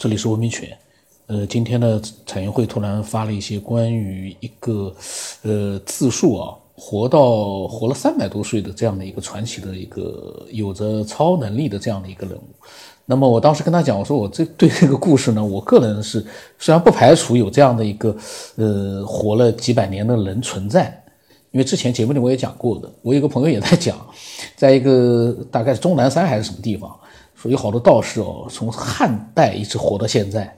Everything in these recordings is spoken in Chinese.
这里是文明犬。呃，今天呢，产业会突然发了一些关于一个呃自述啊，活到活了三百多岁的这样的一个传奇的一个有着超能力的这样的一个人物。那么我当时跟他讲，我说我这对这个故事呢，我个人是虽然不排除有这样的一个呃活了几百年的人存在，因为之前节目里我也讲过的，我有个朋友也在讲，在一个大概是终南山还是什么地方。说有好多道士哦，从汉代一直活到现在。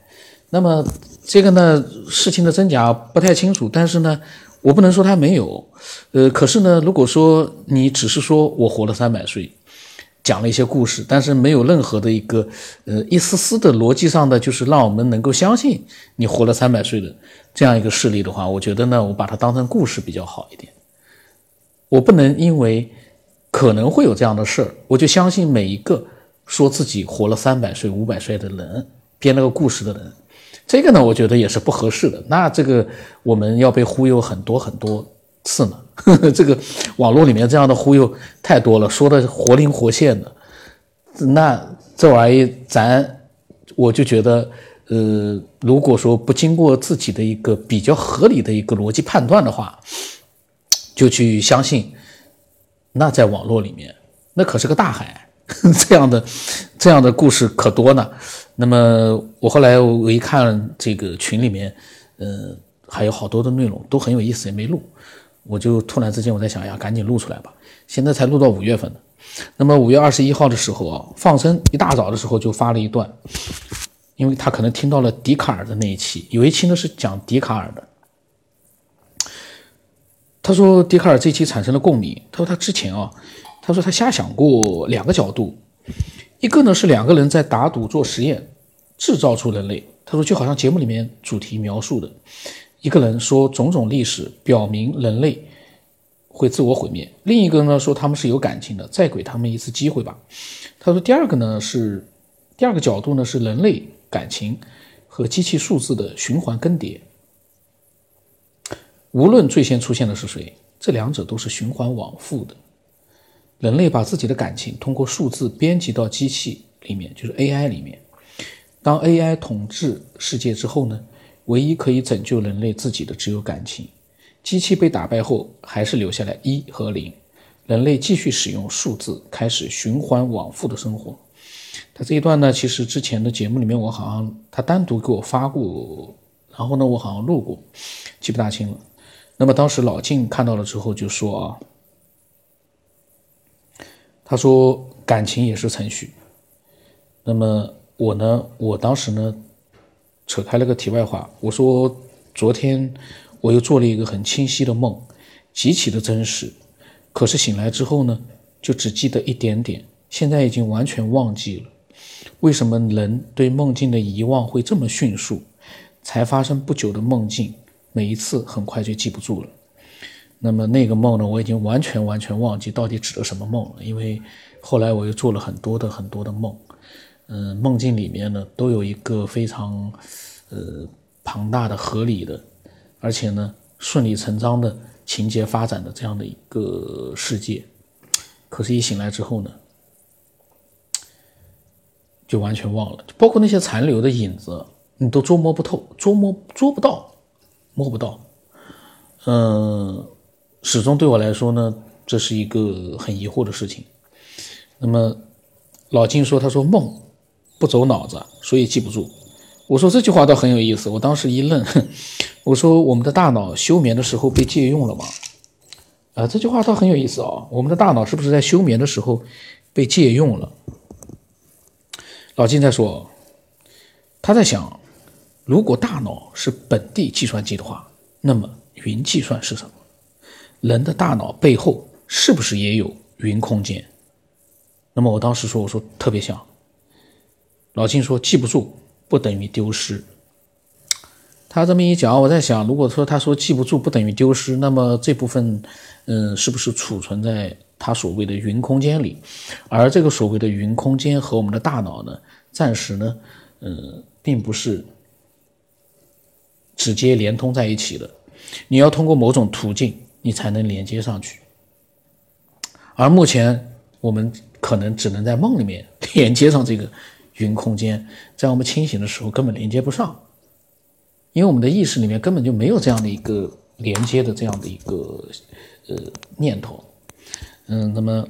那么这个呢，事情的真假不太清楚，但是呢，我不能说他没有。呃，可是呢，如果说你只是说我活了三百岁，讲了一些故事，但是没有任何的一个呃一丝丝的逻辑上的，就是让我们能够相信你活了三百岁的这样一个事例的话，我觉得呢，我把它当成故事比较好一点。我不能因为可能会有这样的事儿，我就相信每一个。说自己活了三百岁、五百岁的人编了个故事的人，这个呢，我觉得也是不合适的。那这个我们要被忽悠很多很多次呢。呵 呵这个网络里面这样的忽悠太多了，说的活灵活现的。那这玩意咱我就觉得，呃，如果说不经过自己的一个比较合理的一个逻辑判断的话，就去相信，那在网络里面那可是个大海。这样的，这样的故事可多呢。那么我后来我一看这个群里面，呃，还有好多的内容都很有意思，也没录。我就突然之间我在想呀，赶紧录出来吧。现在才录到五月份呢。那么五月二十一号的时候啊，放生一大早的时候就发了一段，因为他可能听到了笛卡尔的那一期，有一期呢是讲笛卡尔的。他说笛卡尔这期产生了共鸣。他说他之前啊。他说他瞎想过两个角度，一个呢是两个人在打赌做实验，制造出人类。他说就好像节目里面主题描述的，一个人说种种历史表明人类会自我毁灭，另一个呢说他们是有感情的，再给他们一次机会吧。他说第二个呢是第二个角度呢是人类感情和机器数字的循环更迭，无论最先出现的是谁，这两者都是循环往复的。人类把自己的感情通过数字编辑到机器里面，就是 AI 里面。当 AI 统治世界之后呢，唯一可以拯救人类自己的只有感情。机器被打败后，还是留下来一和零。人类继续使用数字，开始循环往复的生活。他这一段呢，其实之前的节目里面我好像他单独给我发过，然后呢我好像录过，记不大清了。那么当时老晋看到了之后就说啊。他说：“感情也是程序。”那么我呢？我当时呢，扯开了个题外话，我说：“昨天我又做了一个很清晰的梦，极其的真实。可是醒来之后呢，就只记得一点点，现在已经完全忘记了。为什么人对梦境的遗忘会这么迅速？才发生不久的梦境，每一次很快就记不住了。”那么那个梦呢，我已经完全完全忘记到底指的什么梦了，因为后来我又做了很多的很多的梦，嗯，梦境里面呢都有一个非常呃庞大的、合理的，而且呢顺理成章的情节发展的这样的一个世界，可是，一醒来之后呢，就完全忘了，包括那些残留的影子，你都捉摸不透，捉摸捉不到，摸不到，嗯。始终对我来说呢，这是一个很疑惑的事情。那么老金说：“他说梦不走脑子，所以记不住。”我说这句话倒很有意思。我当时一愣，我说：“我们的大脑休眠的时候被借用了吗？”啊，这句话倒很有意思啊。我们的大脑是不是在休眠的时候被借用了？老金在说，他在想，如果大脑是本地计算机的话，那么云计算是什么？人的大脑背后是不是也有云空间？那么我当时说，我说特别像。老金说记不住不等于丢失。他这么一讲，我在想，如果说他说记不住不等于丢失，那么这部分，嗯，是不是储存在他所谓的云空间里？而这个所谓的云空间和我们的大脑呢，暂时呢，嗯，并不是直接连通在一起的。你要通过某种途径。你才能连接上去，而目前我们可能只能在梦里面 连接上这个云空间，在我们清醒的时候根本连接不上，因为我们的意识里面根本就没有这样的一个连接的这样的一个呃念头。嗯，那么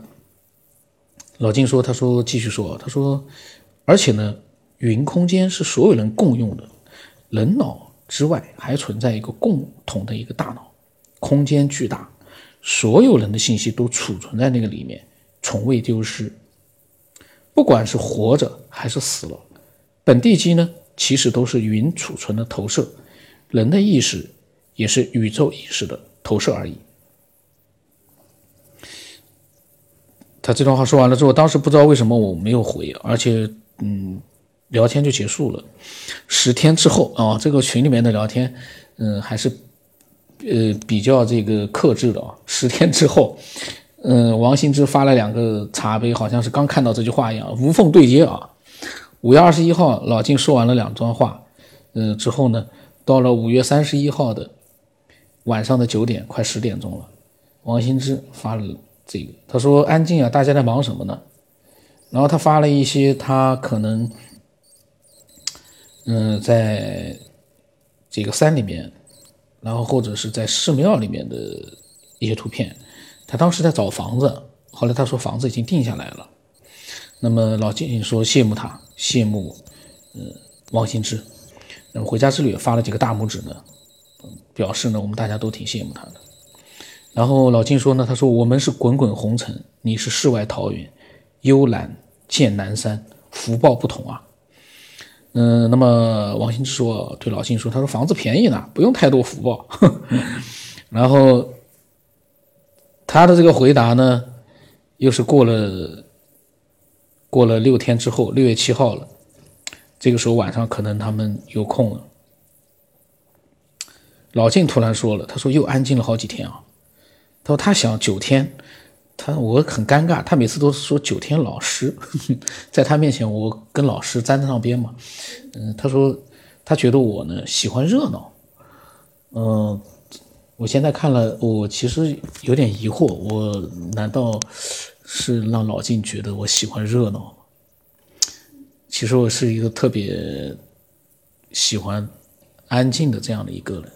老金说，他说继续说，他说，而且呢，云空间是所有人共用的，人脑之外还存在一个共同的一个大脑，空间巨大，所有人的信息都储存在那个里面，从未丢失。不管是活着还是死了，本地机呢，其实都是云储存的投射，人的意识也是宇宙意识的投射而已。他这段话说完了之后，当时不知道为什么我没有回，而且嗯，聊天就结束了。十天之后啊，这个群里面的聊天，嗯，还是呃比较这个克制的啊。十天之后。嗯，王兴之发了两个茶杯，好像是刚看到这句话一样，无缝对接啊。五月二十一号，老金说完了两段话，嗯，之后呢，到了五月三十一号的晚上的九点，快十点钟了，王兴之发了这个，他说：“安静啊，大家在忙什么呢？”然后他发了一些他可能，嗯，在这个山里面，然后或者是在寺庙里面的一些图片。他当时在找房子，后来他说房子已经定下来了。那么老金说羡慕他，羡慕，嗯，王兴之。那么回家之旅发了几个大拇指呢，表示呢我们大家都挺羡慕他的。然后老金说呢，他说我们是滚滚红尘，你是世外桃源，幽兰见南山，福报不同啊。嗯，那么王兴之说对老金说，他说房子便宜呢，不用太多福报。然后。他的这个回答呢，又是过了过了六天之后，六月七号了。这个时候晚上可能他们有空了。老静突然说了：“他说又安静了好几天啊。”他说他想九天，他我很尴尬，他每次都说九天老师，在他面前我跟老师沾得上边嘛。嗯，他说他觉得我呢喜欢热闹，嗯。我现在看了，我其实有点疑惑，我难道是让老静觉得我喜欢热闹？其实我是一个特别喜欢安静的这样的一个人。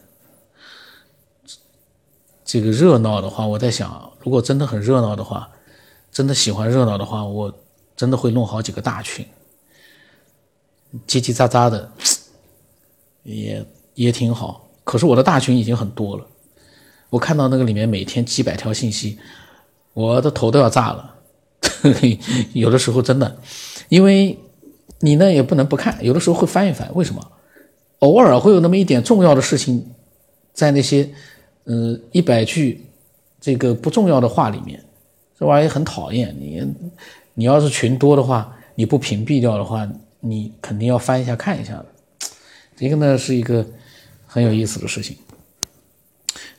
这个热闹的话，我在想，如果真的很热闹的话，真的喜欢热闹的话，我真的会弄好几个大群，叽叽喳喳的，也也挺好。可是我的大群已经很多了。我看到那个里面每天几百条信息，我的头都要炸了。有的时候真的，因为你呢也不能不看，有的时候会翻一翻。为什么？偶尔会有那么一点重要的事情，在那些呃一百句这个不重要的话里面，这玩意很讨厌。你你要是群多的话，你不屏蔽掉的话，你肯定要翻一下看一下的。这个呢是一个很有意思的事情。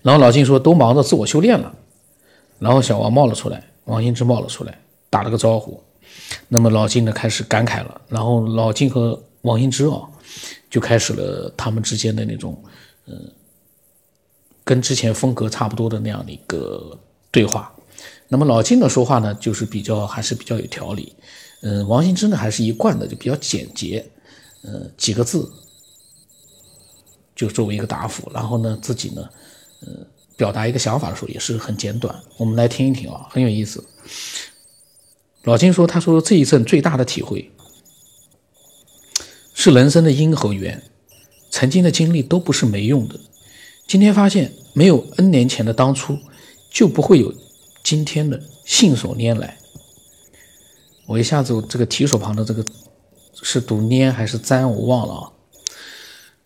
然后老金说都忙着自我修炼了，然后小王冒了出来，王兴之冒了出来，打了个招呼。那么老金呢开始感慨了，然后老金和王兴之啊就开始了他们之间的那种，嗯，跟之前风格差不多的那样的一个对话。那么老金的说话呢就是比较还是比较有条理，嗯，王兴之呢还是一贯的就比较简洁，嗯，几个字就作为一个答复，然后呢自己呢。呃，表达一个想法的时候也是很简短。我们来听一听啊，很有意思。老金说：“他说这一阵最大的体会是人生的因和缘，曾经的经历都不是没用的。今天发现，没有 N 年前的当初，就不会有今天的信手拈来。”我一下子这个提手旁的这个是读拈还是簪，我忘了啊。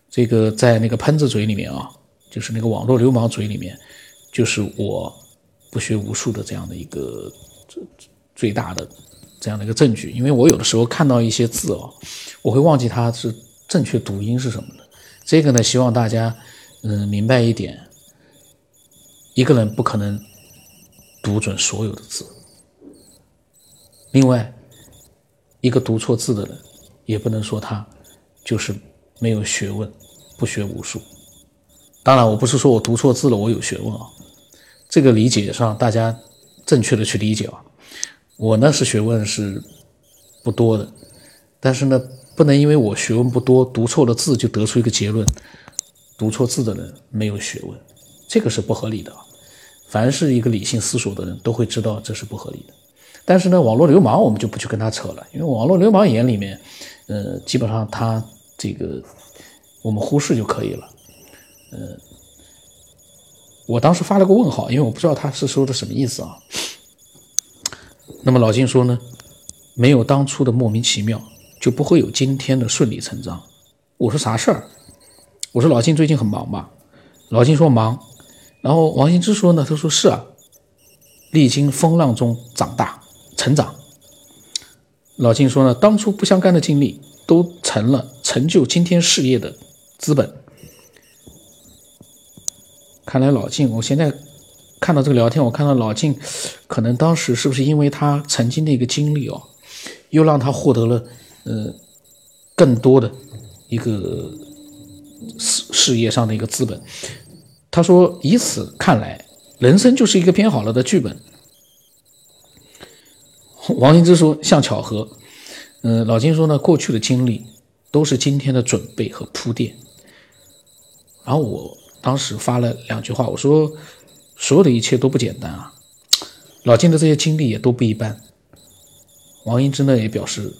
这个在那个喷子嘴里面啊。就是那个网络流氓嘴里面，就是我不学无术的这样的一个最最大的这样的一个证据。因为我有的时候看到一些字哦，我会忘记它是正确读音是什么的。这个呢，希望大家嗯明白一点，一个人不可能读准所有的字。另外，一个读错字的人，也不能说他就是没有学问，不学无术。当然，我不是说我读错字了，我有学问啊。这个理解上，大家正确的去理解啊。我呢是学问是不多的，但是呢，不能因为我学问不多，读错了字就得出一个结论，读错字的人没有学问，这个是不合理的。凡是一个理性思索的人都会知道这是不合理的。但是呢，网络流氓我们就不去跟他扯了，因为网络流氓眼里面，呃，基本上他这个我们忽视就可以了。呃，我当时发了个问号，因为我不知道他是说的什么意思啊。那么老金说呢，没有当初的莫名其妙，就不会有今天的顺理成章。我说啥事儿？我说老金最近很忙吧？老金说忙。然后王羲之说呢，他说是啊，历经风浪中长大。成长，老金说呢，当初不相干的经历都成了成就今天事业的资本。看来老金，我现在看到这个聊天，我看到老金可能当时是不是因为他曾经的一个经历哦，又让他获得了呃更多的一个事事业上的一个资本。他说，以此看来，人生就是一个编好了的剧本。王羲之说：“像巧合。”嗯，老金说呢：“过去的经历都是今天的准备和铺垫。”然后我当时发了两句话，我说：“所有的一切都不简单啊！”老金的这些经历也都不一般。王羲之呢也表示：“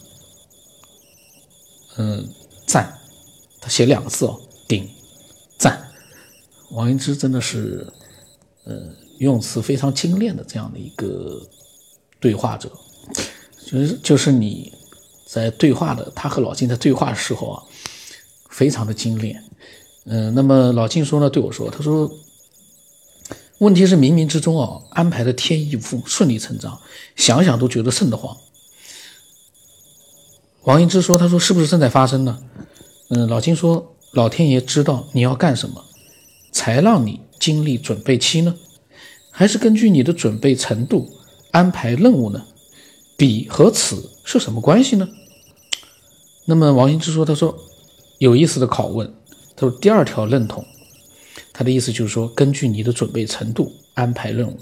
嗯，赞。”他写两个字哦，顶赞。王羲之真的是，呃，用词非常精炼的这样的一个对话者。就是就是你在对话的，他和老金在对话的时候啊，非常的精炼。嗯，那么老金说呢，对我说，他说，问题是冥冥之中啊，安排的天衣无缝，顺理成章，想想都觉得瘆得慌。王羲之说，他说是不是正在发生呢？嗯，老金说，老天爷知道你要干什么，才让你经历准备期呢？还是根据你的准备程度安排任务呢？彼和此是什么关系呢？那么王羲之说：“他说有意思的拷问。他说第二条认同，他的意思就是说，根据你的准备程度安排任务。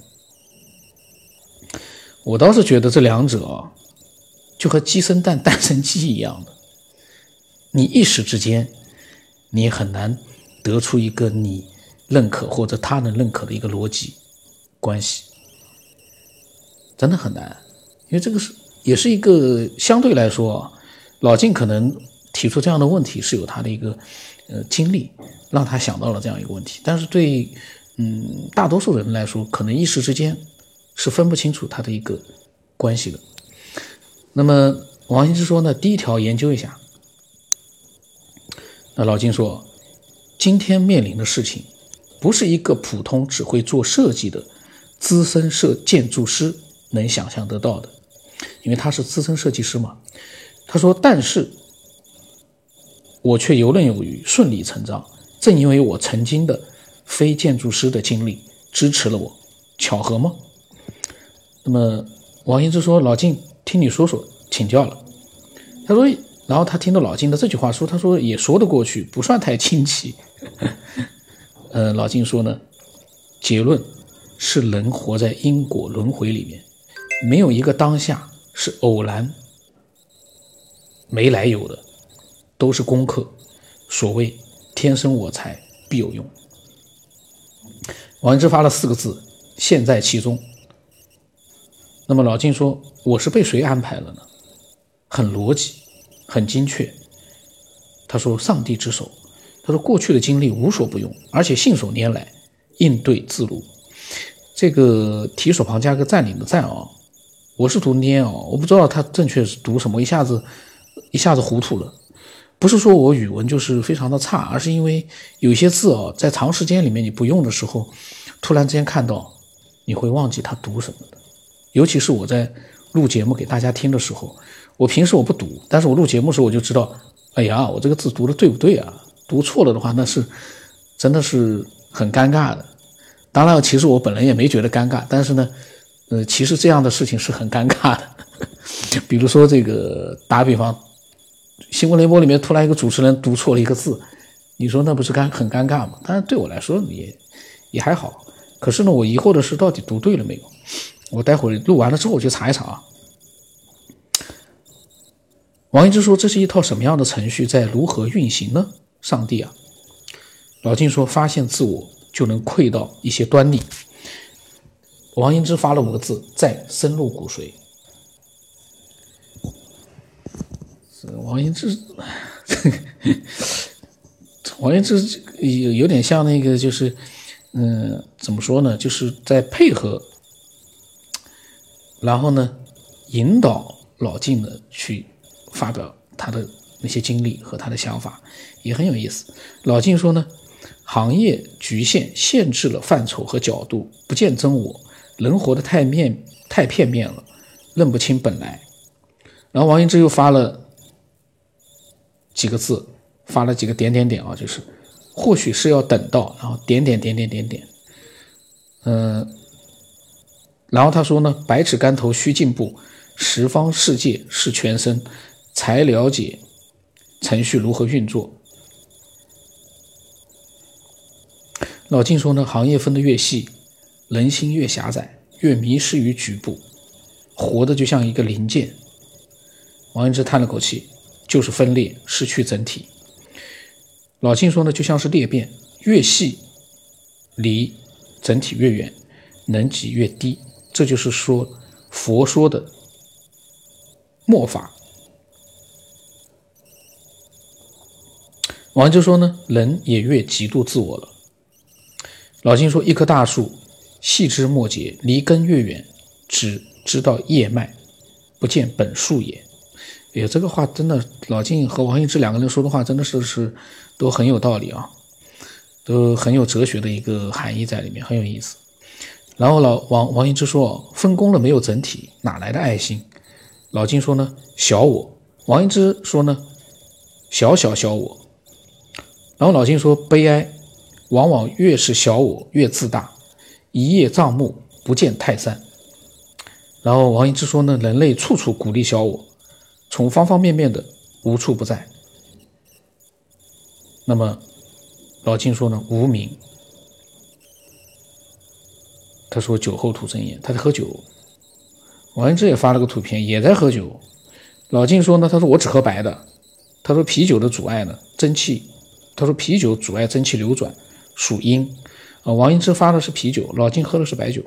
我倒是觉得这两者啊，就和鸡生蛋，蛋生鸡一样的。你一时之间，你很难得出一个你认可或者他人认可的一个逻辑关系，真的很难。”因为这个是也是一个相对来说，老晋可能提出这样的问题是有他的一个呃经历，让他想到了这样一个问题。但是对嗯大多数人来说，可能一时之间是分不清楚他的一个关系的。那么王羲之说呢，第一条研究一下。那老金说，今天面临的事情，不是一个普通只会做设计的资深设建筑师能想象得到的。因为他是资深设计师嘛，他说：“但是，我却游刃有余，顺理成章。正因为我曾经的非建筑师的经历支持了我，巧合吗？”那么王羲之说：“老金，听你说说，请教了。”他说：“然后他听到老金的这句话说，他说也说得过去，不算太惊奇。”呃，老金说呢，结论是人活在因果轮回里面，没有一个当下。是偶然，没来由的，都是功课。所谓“天生我材必有用”。王羲之发了四个字：“现在其中。”那么老金说：“我是被谁安排了呢？”很逻辑，很精确。他说：“上帝之手。”他说：“过去的经历无所不用，而且信手拈来，应对自如。”这个提手旁加个占领的占啊。我是读捏哦，我不知道他正确是读什么，一下子一下子糊涂了。不是说我语文就是非常的差，而是因为有些字哦，在长时间里面你不用的时候，突然之间看到，你会忘记它读什么的。尤其是我在录节目给大家听的时候，我平时我不读，但是我录节目时候我就知道，哎呀，我这个字读的对不对啊？读错了的话，那是真的是很尴尬的。当然，其实我本人也没觉得尴尬，但是呢。呃，其实这样的事情是很尴尬的，比如说这个打比方，新闻联播里面突然一个主持人读错了一个字，你说那不是尴很尴尬吗？但是对我来说也也还好。可是呢，我疑惑的是到底读对了没有？我待会录完了之后我去查一查啊。王羲之说：“这是一套什么样的程序，在如何运行呢？”上帝啊，老晋说：“发现自我就能窥到一些端倪。”王羲之发了五个字：“再深入骨髓。”王羲之，王羲之有有点像那个，就是，嗯，怎么说呢？就是在配合，然后呢，引导老晋呢去发表他的那些经历和他的想法，也很有意思。老晋说呢，行业局限限制了范畴和角度，不见真我，人活得太面太片面了，认不清本来。然后王羲之又发了。几个字，发了几个点点点啊，就是或许是要等到，然后点点点点点点，嗯，然后他说呢，百尺竿头须进步，十方世界是全身，才了解程序如何运作。老晋说呢，行业分得越细，人心越狭窄，越迷失于局部，活的就像一个零件。王羲之叹了口气。就是分裂，失去整体。老晋说呢，就像是裂变，越细离整体越远，能级越低。这就是说佛说的末法。王就说呢，人也越极度自我了。老金说，一棵大树细枝末节，离根越远，只知道叶脉，不见本树也。哎，这个话真的，老金和王羲之两个人说的话，真的是是都很有道理啊，都很有哲学的一个含义在里面，很有意思。然后老王王羲之说，分工了没有整体，哪来的爱心？老金说呢，小我。王羲之说呢，小小小我。然后老金说，悲哀，往往越是小我越自大，一叶障目，不见泰山。然后王羲之说呢，人类处处鼓励小我。从方方面面的无处不在。那么老金说呢？无名。他说酒后吐真言，他在喝酒。王羲之也发了个图片，也在喝酒。老金说呢？他说我只喝白的。他说啤酒的阻碍呢？蒸汽。他说啤酒阻碍蒸汽流转，属阴。啊，王羲之发的是啤酒，老金喝的是白酒。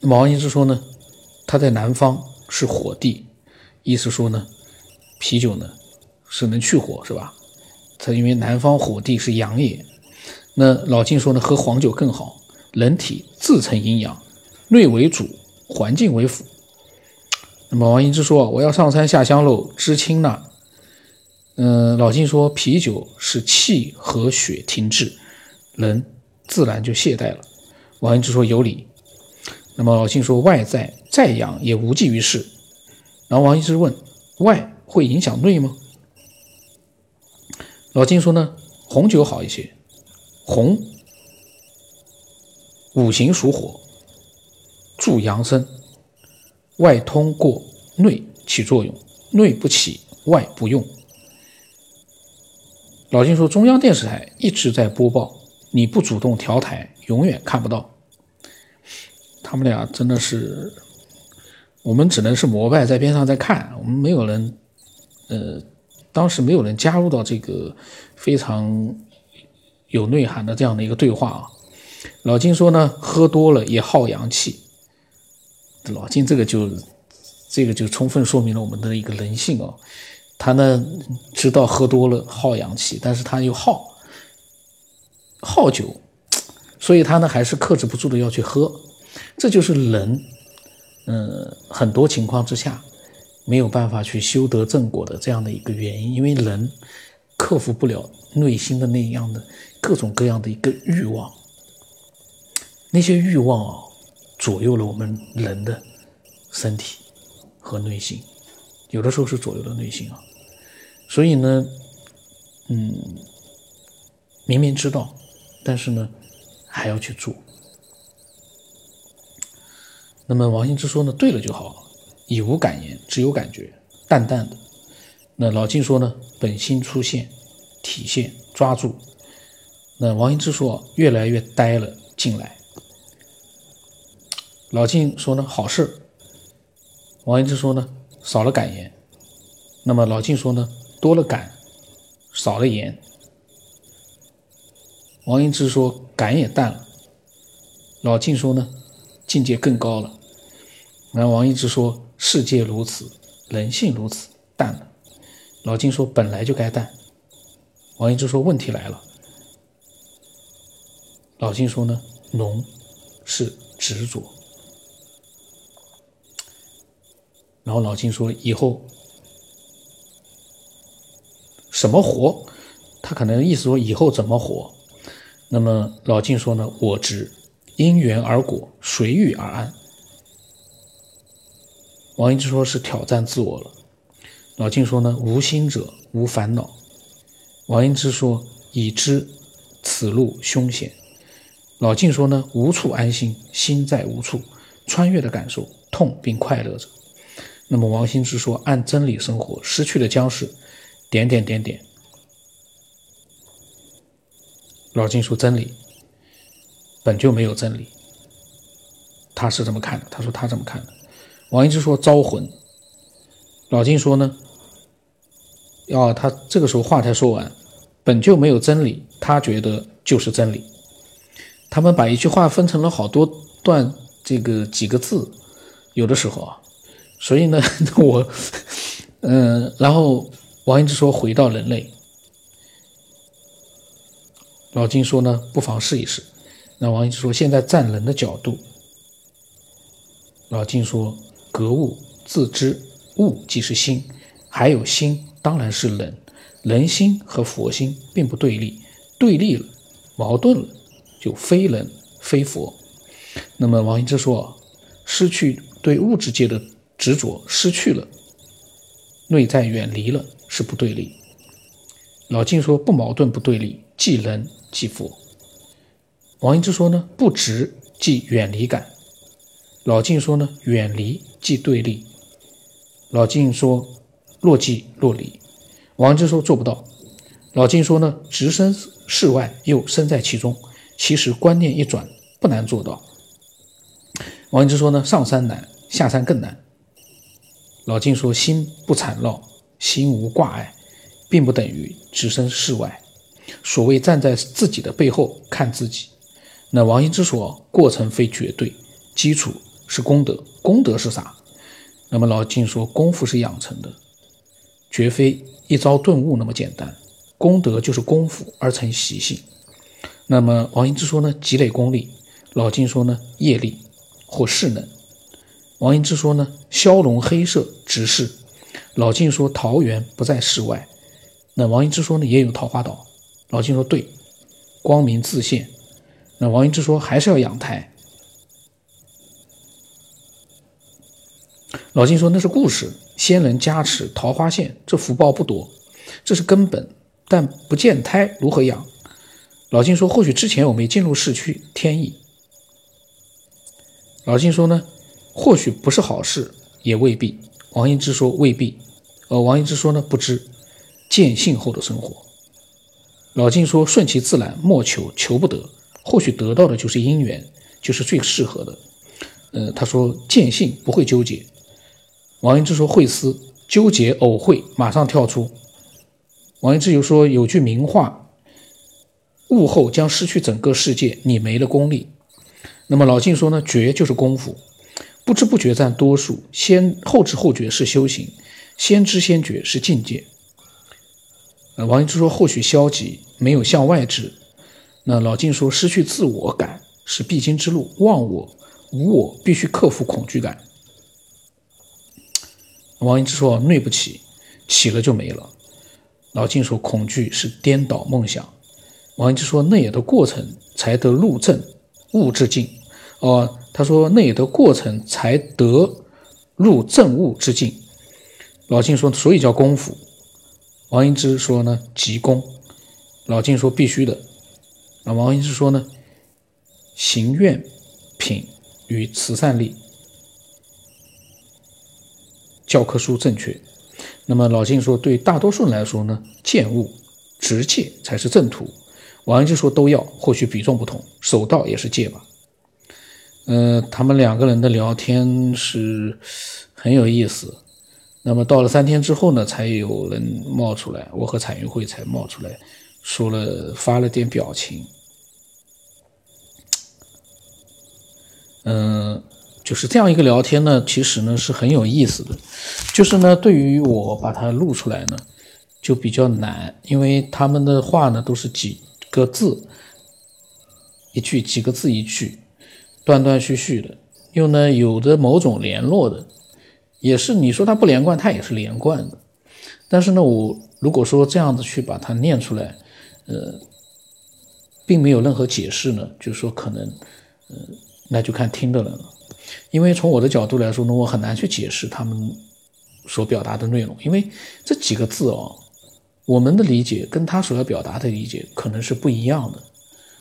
那么王羲之说呢？他在南方是火帝。意思说呢，啤酒呢是能去火，是吧？他因为南方火地是阳也。那老金说呢，喝黄酒更好。人体自成阴阳，内为主，环境为辅。那么王羲之说，我要上山下乡喽，知青呢？嗯，老晋说，啤酒是气和血停滞，人自然就懈怠了。王羲之说有理。那么老晋说，外在再阳也无济于事。然后王羲之问：“外会影响内吗？”老金说：“呢，红酒好一些。红五行属火，助阳生，外通过内起作用，内不起，外不用。”老金说：“中央电视台一直在播报，你不主动调台，永远看不到。”他们俩真的是。我们只能是膜拜，在边上在看，我们没有人，呃，当时没有人加入到这个非常有内涵的这样的一个对话啊。老金说呢，喝多了也耗阳气。老金这个就这个就充分说明了我们的一个人性哦。他呢知道喝多了耗阳气，但是他又耗好酒，所以他呢还是克制不住的要去喝，这就是人。嗯，很多情况之下没有办法去修得正果的这样的一个原因，因为人克服不了内心的那样的各种各样的一个欲望，那些欲望啊，左右了我们人的身体和内心，有的时候是左右了内心啊，所以呢，嗯，明明知道，但是呢，还要去做。那么王羲之说呢，对了就好，已无感言，只有感觉，淡淡的。那老晋说呢，本心出现，体现，抓住。那王羲之说，越来越呆了，进来。老晋说呢，好事。王羲之说呢，少了感言，那么老晋说呢，多了感，少了言。王英之说感也淡了。老晋说呢，境界更高了。然后王英之说世界如此，人性如此，淡了。老晋说本来就该淡。王英之说问题来了。老晋说呢，浓是执着。然后老晋说以后。什么活？他可能意思说以后怎么活？那么老静说呢？我知因缘而果，随遇而安。王一之说是挑战自我了。老静说呢？无心者无烦恼。王一之说已知此路凶险。老静说呢？无处安心，心在无处，穿越的感受，痛并快乐着。那么王心之说按真理生活，失去了将是。点点点点，老金说真理本就没有真理，他是这么看的。他说他这么看的。王一之说招魂，老金说呢，要他这个时候话才说完，本就没有真理，他觉得就是真理。他们把一句话分成了好多段，这个几个字，有的时候啊，所以呢，我嗯，然后。王一之说：“回到人类。”老金说：“呢，不妨试一试。”那王一之说：“现在站人的角度。”老金说：“格物自知，物即是心，还有心当然是人。人心和佛心并不对立，对立了，矛盾了，就非人非佛。”那么王一之说：“失去对物质界的执着，失去了，内在远离了。”是不对立。老晋说不矛盾不对立，即人即佛。王一之说呢，不执即远离感。老晋说呢，远离即对立。老晋说若即若离。王一之说做不到。老晋说呢，置身事外又身在其中，其实观念一转不难做到。王一之说呢，上山难，下山更难。老晋说心不缠绕。心无挂碍，并不等于置身事外。所谓站在自己的背后看自己，那王羲之说，过程非绝对，基础是功德。功德是啥？那么老晋说，功夫是养成的，绝非一朝顿悟那么简单。功德就是功夫而成习性。那么王羲之说呢，积累功力。老晋说呢，业力或势能。王羲之说呢，消融黑色直视。老晋说：“桃源不在世外。”那王羲之说呢？也有桃花岛。老晋说：“对，光明自现。”那王羲之说：“还是要养胎。”老晋说：“那是故事，仙人加持，桃花现，这福报不多，这是根本。但不见胎如何养？”老晋说：“或许之前我没进入市区，天意。”老晋说：“呢，或许不是好事，也未必。”王羲之说：“未必。”而王羲之说呢，不知见性后的生活。老静说顺其自然，莫求，求不得，或许得到的就是因缘，就是最适合的。呃，他说见性不会纠结。王羲之说会思，纠结偶会马上跳出。王羲之又说有句名话：悟后将失去整个世界，你没了功力。那么老静说呢，觉就是功夫，不知不觉占多数，先后知后觉是修行。先知先觉是境界。呃，王羲之说或许消极，没有向外知。那老静说失去自我感是必经之路，忘我、无我，必须克服恐惧感。王羲之说内不起，起了就没了。老静说恐惧是颠倒梦想。王羲之说内的过程才得入正悟之境。哦，他说内得过程才得入正悟之境。老晋说，所以叫功夫。王羲之说呢，急功。老晋说必须的。那王羲之说呢，行愿品与慈善力。教科书正确。那么老晋说，对大多数人来说呢，见物直戒才是正途。王羲之说都要，或许比重不同，守道也是戒吧。呃，他们两个人的聊天是很有意思。那么到了三天之后呢，才有人冒出来，我和彩云会才冒出来，说了发了点表情。嗯，就是这样一个聊天呢，其实呢是很有意思的。就是呢，对于我把它录出来呢，就比较难，因为他们的话呢都是几个字一句，几个字一句，断断续续的，又呢有着某种联络的，也是你说它不连贯，它也是连贯的。但是呢，我如果说这样子去把它念出来，呃，并没有任何解释呢，就是说可能，呃。那就看听的人了，因为从我的角度来说呢，我很难去解释他们所表达的内容，因为这几个字哦，我们的理解跟他所要表达的理解可能是不一样的。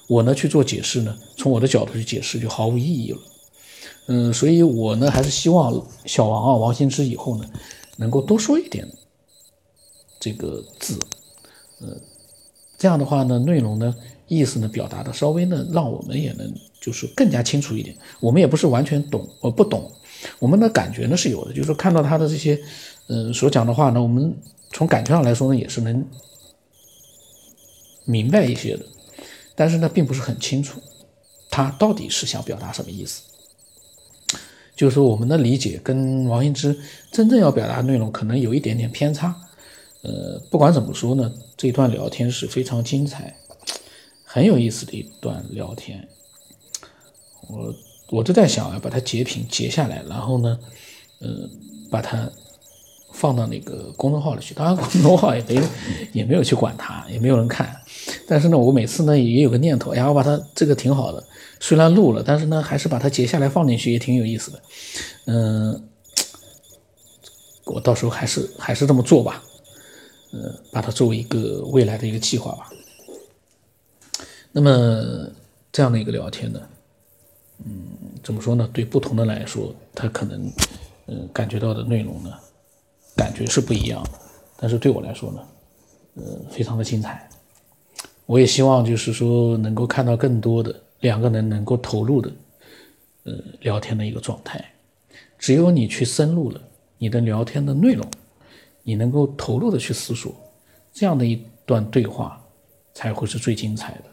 我呢去做解释呢，从我的角度去解释就毫无意义了。嗯，所以我呢还是希望小王啊，王新之以后呢，能够多说一点这个字，呃，这样的话呢，内容呢。意思呢，表达的稍微呢，让我们也能就是更加清楚一点。我们也不是完全懂，呃，不懂，我们的感觉呢是有的，就是看到他的这些，嗯，所讲的话呢，我们从感觉上来说呢，也是能明白一些的。但是呢，并不是很清楚他到底是想表达什么意思。就是说，我们的理解跟王羲之真正要表达内容可能有一点点偏差。呃，不管怎么说呢，这段聊天是非常精彩。很有意思的一段聊天，我我就在想啊，把它截屏截下来，然后呢，呃，把它放到那个公众号里去。当然，公众号也没也没有去管它，也没有人看。但是呢，我每次呢也有个念头，然后把它这个挺好的，虽然录了，但是呢还是把它截下来放进去，也挺有意思的。嗯，我到时候还是还是这么做吧，呃，把它作为一个未来的一个计划吧。那么这样的一个聊天呢，嗯，怎么说呢？对不同的来说，他可能，嗯，感觉到的内容呢，感觉是不一样的。但是对我来说呢，呃，非常的精彩。我也希望就是说能够看到更多的两个人能够投入的，呃，聊天的一个状态。只有你去深入了你的聊天的内容，你能够投入的去思索，这样的一段对话才会是最精彩的。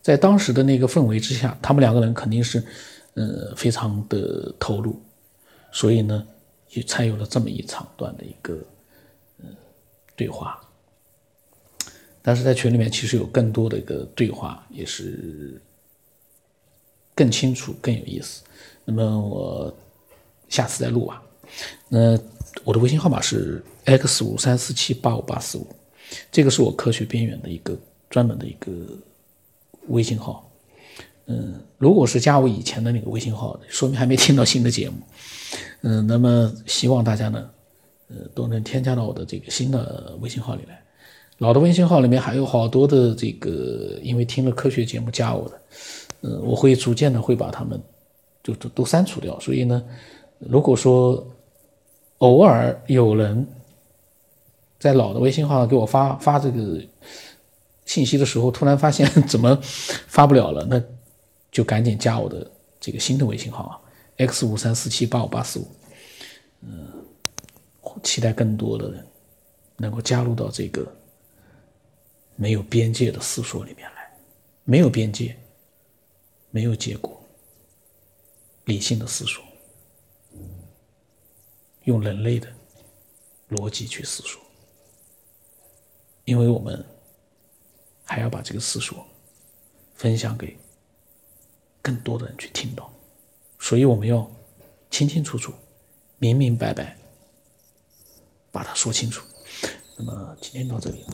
在当时的那个氛围之下，他们两个人肯定是，呃，非常的投入，所以呢，也才有了这么一长段的一个，呃，对话。但是在群里面，其实有更多的一个对话，也是更清楚、更有意思。那么我下次再录吧。那我的微信号码是 x 五三四七八五八四五，这个是我科学边缘的一个专门的一个。微信号，嗯，如果是加我以前的那个微信号，说明还没听到新的节目，嗯，那么希望大家呢，呃，都能添加到我的这个新的微信号里来。老的微信号里面还有好多的这个，因为听了科学节目加我的，嗯，我会逐渐的会把他们就都都删除掉。所以呢，如果说偶尔有人在老的微信号给我发发这个。信息的时候，突然发现怎么发不了了，那就赶紧加我的这个新的微信号啊，x 五三四七八五八四五。嗯，期待更多的人能够加入到这个没有边界的思索里面来，没有边界，没有结果，理性的思索，用人类的逻辑去思索，因为我们。还要把这个思索分享给更多的人去听到，所以我们要清清楚楚、明明白白把它说清楚。那么今天到这里。